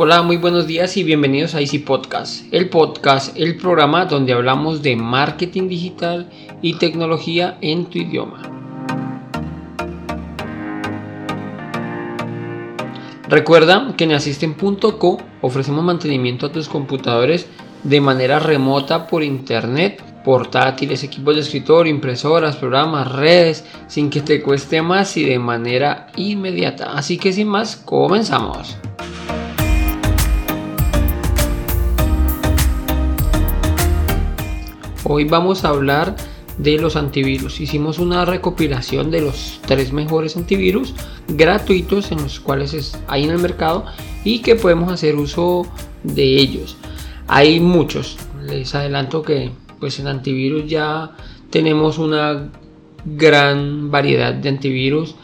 Hola, muy buenos días y bienvenidos a Easy Podcast, el podcast, el programa donde hablamos de marketing digital y tecnología en tu idioma. Recuerda que en Asisten.co ofrecemos mantenimiento a tus computadores de manera remota por internet, portátiles, equipos de escritorio, impresoras, programas, redes, sin que te cueste más y de manera inmediata. Así que sin más, comenzamos. Hoy vamos a hablar de los antivirus. Hicimos una recopilación de los tres mejores antivirus gratuitos en los cuales hay en el mercado y que podemos hacer uso de ellos. Hay muchos. Les adelanto que pues en antivirus ya tenemos una gran variedad de antivirus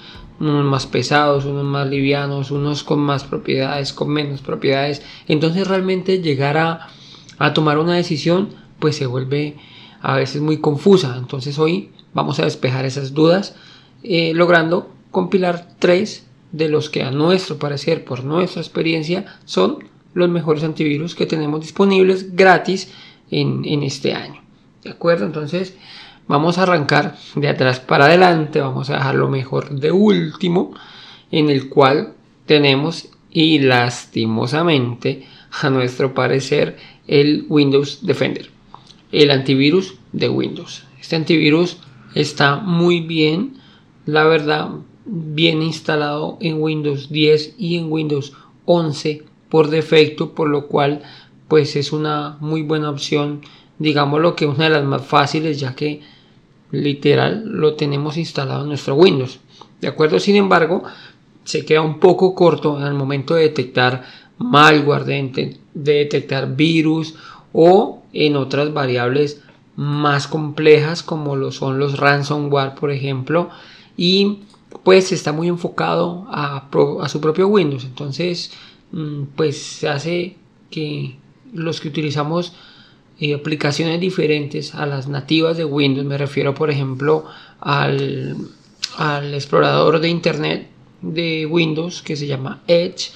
unos más pesados, unos más livianos, unos con más propiedades, con menos propiedades. Entonces realmente llegar a, a tomar una decisión pues se vuelve a veces muy confusa. Entonces hoy vamos a despejar esas dudas eh, logrando compilar tres de los que a nuestro parecer, por nuestra experiencia, son los mejores antivirus que tenemos disponibles gratis en, en este año. ¿De acuerdo? Entonces vamos a arrancar de atrás para adelante, vamos a dejar lo mejor de último, en el cual tenemos y lastimosamente a nuestro parecer el Windows Defender el antivirus de Windows. Este antivirus está muy bien, la verdad, bien instalado en Windows 10 y en Windows 11 por defecto, por lo cual pues es una muy buena opción, digámoslo que una de las más fáciles ya que literal lo tenemos instalado en nuestro Windows. De acuerdo, sin embargo, se queda un poco corto en el momento de detectar malware, de detectar virus o en otras variables más complejas como lo son los ransomware por ejemplo y pues está muy enfocado a, su propio Windows. Entonces mm, pues se hace que los que utilizamos eh, aplicaciones diferentes a las nativas de Windows me refiero por ejemplo al, al explorador de internet de Windows que se llama Edge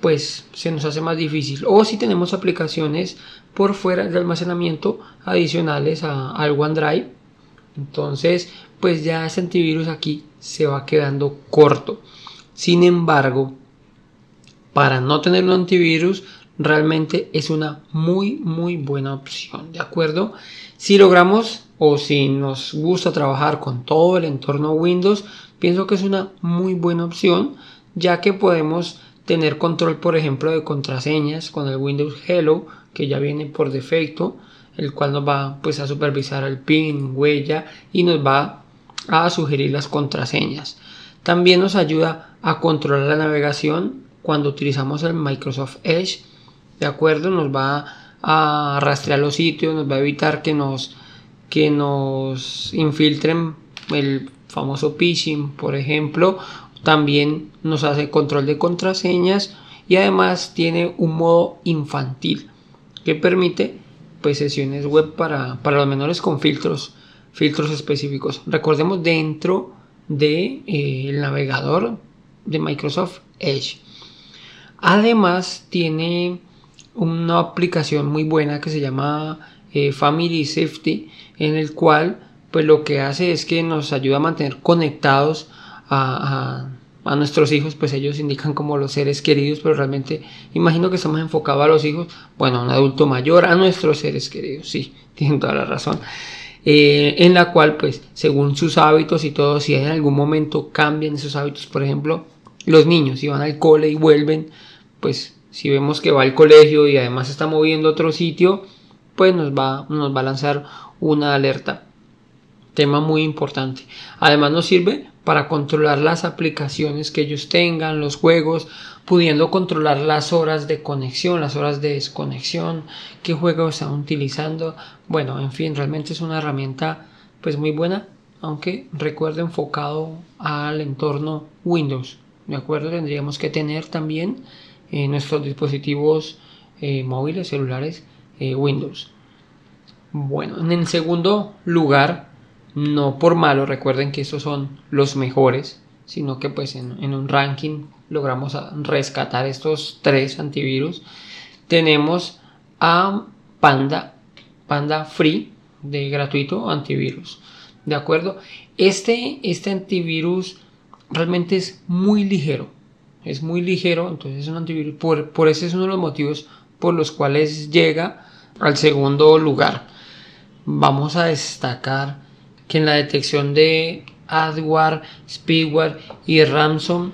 pues se nos hace más difícil o si tenemos aplicaciones por fuera de almacenamiento adicionales al OneDrive. Entonces, pues ya ese antivirus aquí se va quedando corto. Sin embargo, para no tener un antivirus, realmente es una muy, muy buena opción. ¿De acuerdo? Si logramos o si nos gusta trabajar con todo el entorno Windows, pienso que es una muy buena opción, ya que podemos tener control, por ejemplo, de contraseñas con el Windows Hello que ya viene por defecto, el cual nos va pues a supervisar el pin, huella y nos va a sugerir las contraseñas. También nos ayuda a controlar la navegación cuando utilizamos el Microsoft Edge, de acuerdo, nos va a rastrear los sitios, nos va a evitar que nos que nos infiltren el famoso phishing, por ejemplo, también nos hace control de contraseñas y además tiene un modo infantil que permite pues, sesiones web para, los menores con filtros, filtros específicos. Recordemos dentro del de, eh, navegador de Microsoft Edge. Además tiene una aplicación muy buena que se llama eh, Family Safety en el cual pues lo que hace es que nos ayuda a mantener conectados a a nuestros hijos, pues ellos indican como los seres queridos, pero realmente imagino que estamos enfocados a los hijos, bueno, a un adulto mayor, a nuestros seres queridos, sí, tienen toda la razón. Eh, en la cual, pues, según sus hábitos y todo, si en algún momento cambian esos hábitos, por ejemplo, los niños, si van al cole y vuelven, pues, si vemos que va al colegio y además está moviendo a otro sitio, pues nos va, nos va a lanzar una alerta. Tema muy importante. Además nos sirve para controlar las aplicaciones que ellos tengan, los juegos, pudiendo controlar las horas de conexión, las horas de desconexión, qué juegos están utilizando. Bueno, en fin, realmente es una herramienta pues muy buena, aunque recuerdo enfocado al entorno Windows. De acuerdo, tendríamos que tener también en nuestros dispositivos eh, móviles, celulares, eh, Windows. Bueno, en segundo lugar no por malo, recuerden que estos son los mejores, sino que pues en, en un ranking logramos rescatar estos tres antivirus. Tenemos a Panda, Panda Free de gratuito antivirus. ¿De acuerdo? Este, este antivirus realmente es muy ligero. Es muy ligero, entonces es un antivirus. Por, por ese es uno de los motivos por los cuales llega al segundo lugar. Vamos a destacar que en la detección de adware, speedware y ransomware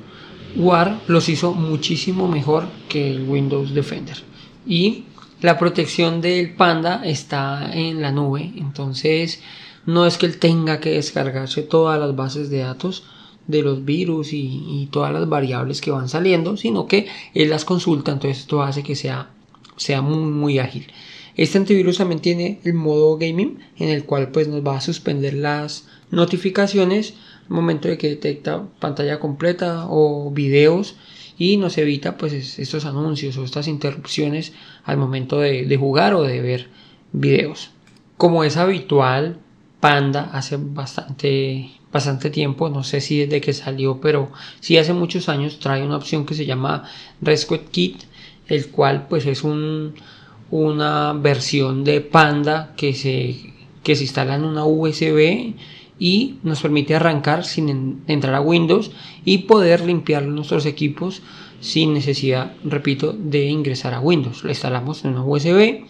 los hizo muchísimo mejor que el Windows Defender. Y la protección del Panda está en la nube, entonces no es que él tenga que descargarse todas las bases de datos de los virus y, todas las variables que van saliendo, sino que él las consulta, entonces esto hace que sea, sea muy, muy ágil. Este antivirus también tiene el modo gaming en el cual pues nos va a suspender las notificaciones al momento de que detecta pantalla completa o videos y nos evita pues estos anuncios o estas interrupciones al momento de, de jugar o de ver videos. Como es habitual, Panda hace bastante, bastante tiempo, no sé si desde que salió, pero sí hace muchos años trae una opción que se llama Rescue Kit, el cual pues es un, una versión de Panda que se, que se instala en una USB y nos permite arrancar sin entrar a Windows y poder limpiar nuestros equipos sin necesidad, repito, de ingresar a Windows. Lo instalamos en una USB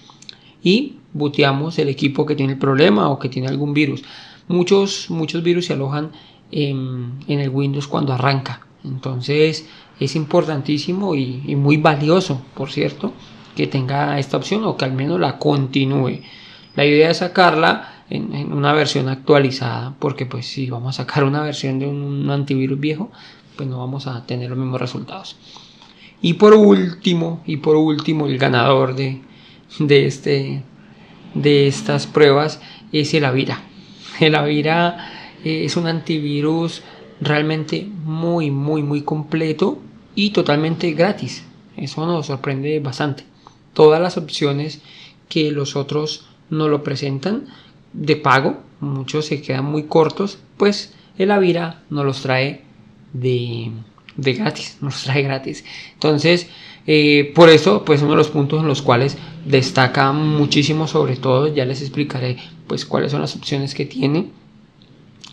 y booteamos el equipo que tiene el problema o que tiene algún virus. Muchos, muchos virus se alojan en, el Windows cuando arranca. Entonces es importantísimo y, muy valioso, por cierto, que tenga esta opción o que al menos la continúe. La idea es sacarla en, una versión actualizada, porque pues si vamos a sacar una versión de un, antivirus viejo, pues no vamos a tener los mismos resultados. Y por último, y por último, el ganador de, de, este, de estas pruebas es el Avira. El Avira eh, es un antivirus realmente muy, muy, muy completo y totalmente gratis. Eso nos sorprende bastante. Todas las opciones que los otros no lo presentan de pago, muchos se quedan muy cortos, pues el Avira nos los trae de, de gratis, nos trae gratis. Entonces, eh, por eso, pues uno de los puntos en los cuales destaca muchísimo sobre todo, ya les explicaré pues cuáles son las opciones que tiene.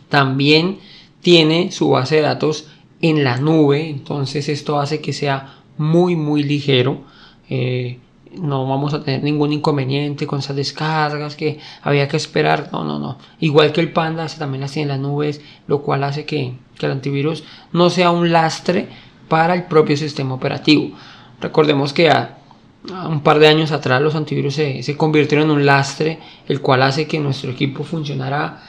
También tiene su base de datos en la nube, entonces esto hace que sea muy muy ligero. Eh, no vamos a tener ningún inconveniente con esas descargas que había que esperar. No, no, no. Igual que el Panda, también las tiene en las nubes, lo cual hace que, que el antivirus no sea un lastre para el propio sistema operativo. Recordemos que a, un par de años atrás los antivirus se, convirtieron en un lastre, el cual hace que nuestro equipo funcionara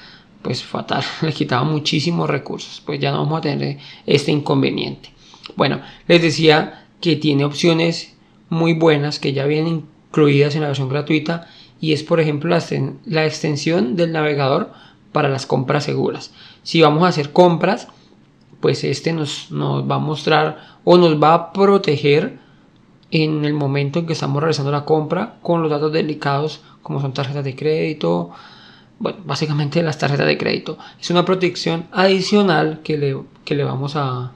pues fatal, le quitaba muchísimos recursos, pues ya no vamos a tener este inconveniente. Bueno, les decía que tiene opciones muy buenas que ya vienen incluidas en la versión gratuita y es por ejemplo la, extensión del navegador para las compras seguras. Si vamos a hacer compras, pues este nos, nos va a mostrar o nos va a proteger en el momento en que estamos realizando la compra con los datos delicados como son tarjetas de crédito, bueno, básicamente las tarjetas de crédito. Es una protección adicional que le, que le vamos a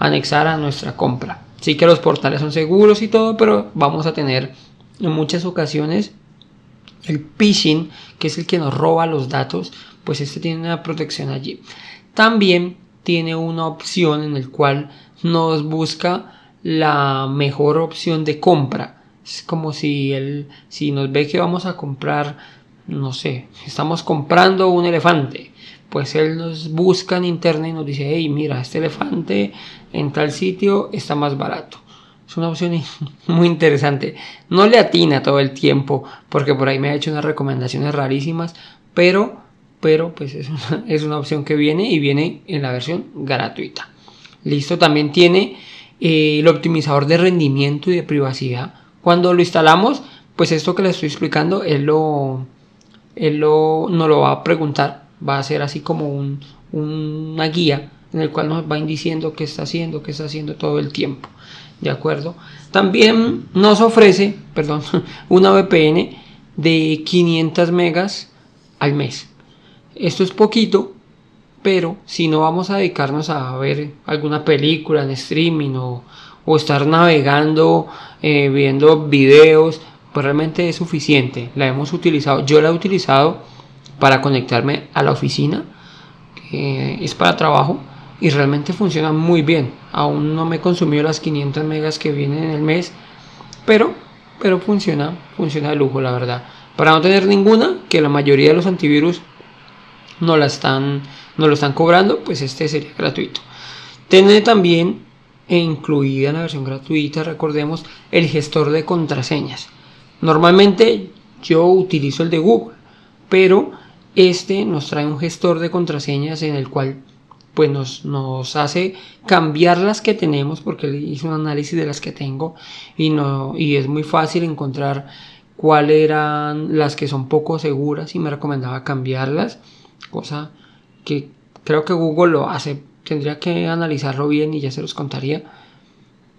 anexar a nuestra compra. Sí que los portales son seguros y todo, pero vamos a tener en muchas ocasiones el phishing, que es el que nos roba los datos, pues este tiene una protección allí. También tiene una opción en el cual nos busca la mejor opción de compra. Es como si él, si nos ve que vamos a comprar, no sé, estamos comprando un elefante, pues él nos busca en internet y nos dice, hey, mira, este elefante en tal sitio está más barato. Es una opción muy interesante. No le atina todo el tiempo, porque por ahí me ha hecho unas recomendaciones rarísimas, pero, pero pues es una, es una opción que viene y viene en la versión gratuita. Listo, también tiene eh, el optimizador de rendimiento y de privacidad. Cuando lo instalamos, pues esto que le estoy explicando, él lo, él lo, nos lo va a preguntar. Va a ser así como un, una guía en el cual nos va diciendo qué está haciendo, qué está haciendo todo el tiempo. ¿De acuerdo? También nos ofrece, perdón, una VPN de 500 megas al mes. Esto es poquito, Pero si no vamos a dedicarnos a ver alguna película en streaming o, estar navegando, eh, viendo videos, pues realmente es suficiente. La hemos utilizado, yo la he utilizado para conectarme a la oficina, que es para trabajo y realmente funciona muy bien. Aún no me consumió las 500 megas que vienen en el mes, pero, pero funciona, funciona de lujo la verdad. Para no tener ninguna, que la mayoría de los antivirus no la están, no lo están cobrando, pues este sería gratuito. Tiene también e incluida en la versión gratuita, recordemos, el gestor de contraseñas. Normalmente yo utilizo el de Google, pero este nos trae un gestor de contraseñas en el cual pues nos, nos, hace cambiar las que tenemos porque hice un análisis de las que tengo y, no, y es muy fácil encontrar cuáles eran las que son poco seguras y me recomendaba cambiarlas cosa que creo que Google lo hace. Tendría que analizarlo bien y ya se los contaría.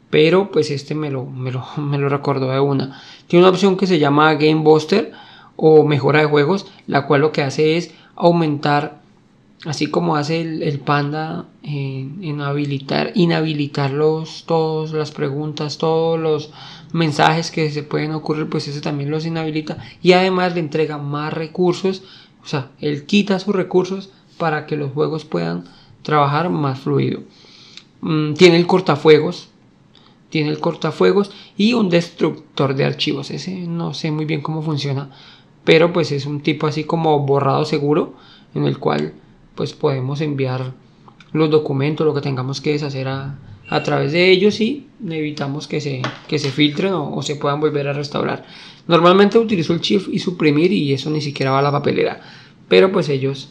Pero pues este me lo, me lo, me lo recordó de una. Tiene una opción que se llama Game Buster o mejora de juegos, la cual lo que hace es aumentar, así como hace el, panda en, habilitar, inhabilitar los, todas las preguntas, todos los mensajes que se pueden ocurrir, pues ese también los inhabilita y además le entrega más recursos o sea, él quita sus recursos para que los juegos puedan trabajar más fluido. Mm, tiene el cortafuegos, tiene el cortafuegos y un destructor de archivos. Ese no sé muy bien cómo funciona, pero pues es un tipo así como borrado seguro en el cual pues podemos enviar los documentos, lo que tengamos que deshacer a, través de ellos y evitamos que se, que se filtren o, se puedan volver a restaurar. Normalmente utilizo el shift y suprimir y eso ni siquiera va a la papelera. Pero pues ellos,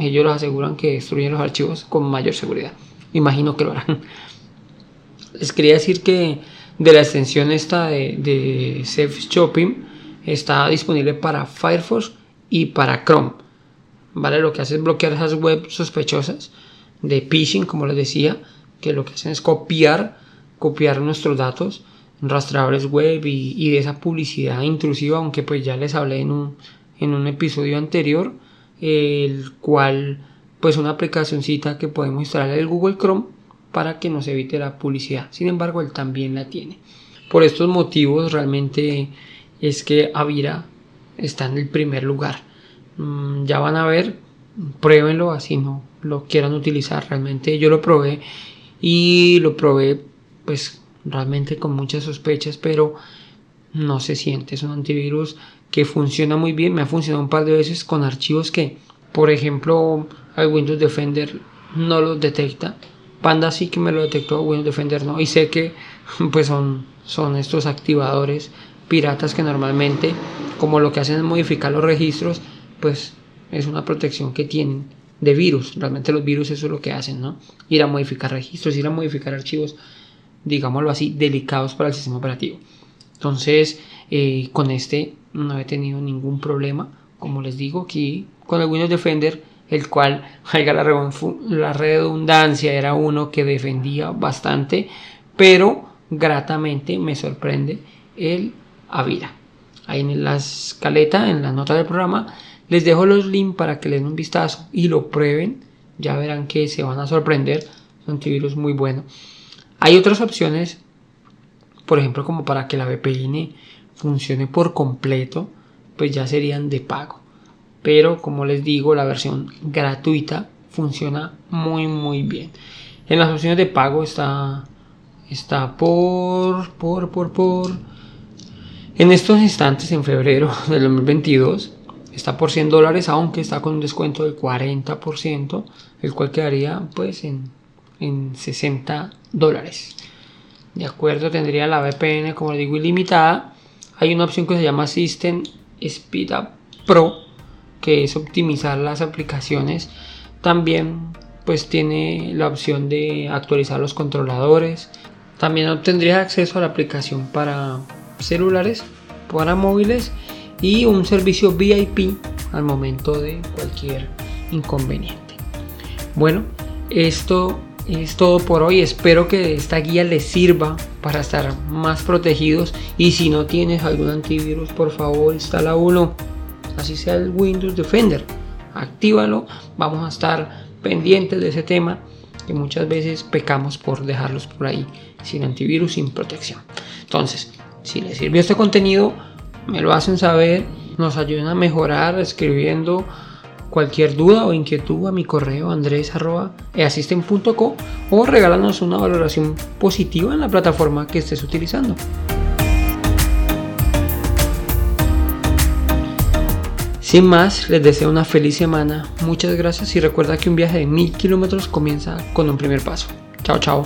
ellos los aseguran que destruyen los archivos con mayor seguridad. Imagino que lo harán. Les quería decir que de la extensión esta de, de Safe Shopping está disponible para Firefox y para Chrome. ¿Vale? Lo que hace es bloquear esas webs sospechosas de phishing, como les decía, que lo que hacen es copiar, copiar nuestros datos rastreadores web y, de esa publicidad intrusiva, aunque pues ya les hablé en un, en un episodio anterior, el cual pues una aplicacióncita que podemos instalar el Google Chrome para que nos evite la publicidad. Sin embargo, él también la tiene. Por estos motivos realmente es que Avira está en el primer lugar. Mm, ya van a ver, pruébenlo así no lo quieran utilizar. Realmente yo lo probé y lo probé pues realmente con muchas sospechas, pero no se siente. Es un antivirus que funciona muy bien. Me ha funcionado un par de veces con archivos que, por ejemplo, el Windows Defender no los detecta. Panda sí que me lo detectó, Windows Defender no. Y sé que pues son, son estos activadores piratas que normalmente, como lo que hacen es modificar los registros, pues es una protección que tienen de virus. Realmente los virus eso es lo que hacen, ¿no? Ir a modificar registros, ir a modificar archivos digámoslo así, delicados para el sistema operativo. Entonces, eh, con este no he tenido ningún problema. Como les digo, aquí con el Windows Defender, el cual, la redundancia, era uno que defendía bastante, pero gratamente me sorprende el Avira. Ahí en la escaleta, en la nota del programa, les dejo los links para que les den un vistazo y lo prueben. Ya verán que se van a sorprender. Es un antivirus muy bueno. Hay otras opciones, por ejemplo, como para que la VPN funcione por completo, pues ya serían de pago. Pero como les digo, la versión gratuita funciona muy muy bien. En las opciones de pago está está por por por por en estos instantes en febrero del 2022 está por 100 dólares aunque está con un descuento del 40% el cual quedaría pues en en 60 dólares. De acuerdo, tendría la VPN, como digo, ilimitada. Hay una opción que se llama System Speed Up Pro, que es optimizar las aplicaciones. También pues tiene la opción de actualizar los controladores. También obtendría acceso a la aplicación para celulares, para móviles y un servicio VIP al momento de cualquier inconveniente. Bueno, esto es todo por hoy. Espero que esta guía les sirva para estar más protegidos. Y si no tienes algún antivirus, por favor, instala uno. Así sea el Windows Defender. Actívalo. Vamos a estar pendientes de ese tema que muchas veces pecamos por dejarlos por ahí sin antivirus, sin protección. Entonces, si les sirvió este contenido, me lo hacen saber, nos ayudan a mejorar escribiendo cualquier duda o inquietud a mi correo andres.easisten.co o regálanos una valoración positiva en la plataforma que estés utilizando. Sin más, les deseo una feliz semana, muchas gracias y recuerda que un viaje de mil kilómetros comienza con un primer paso. Chao, chao.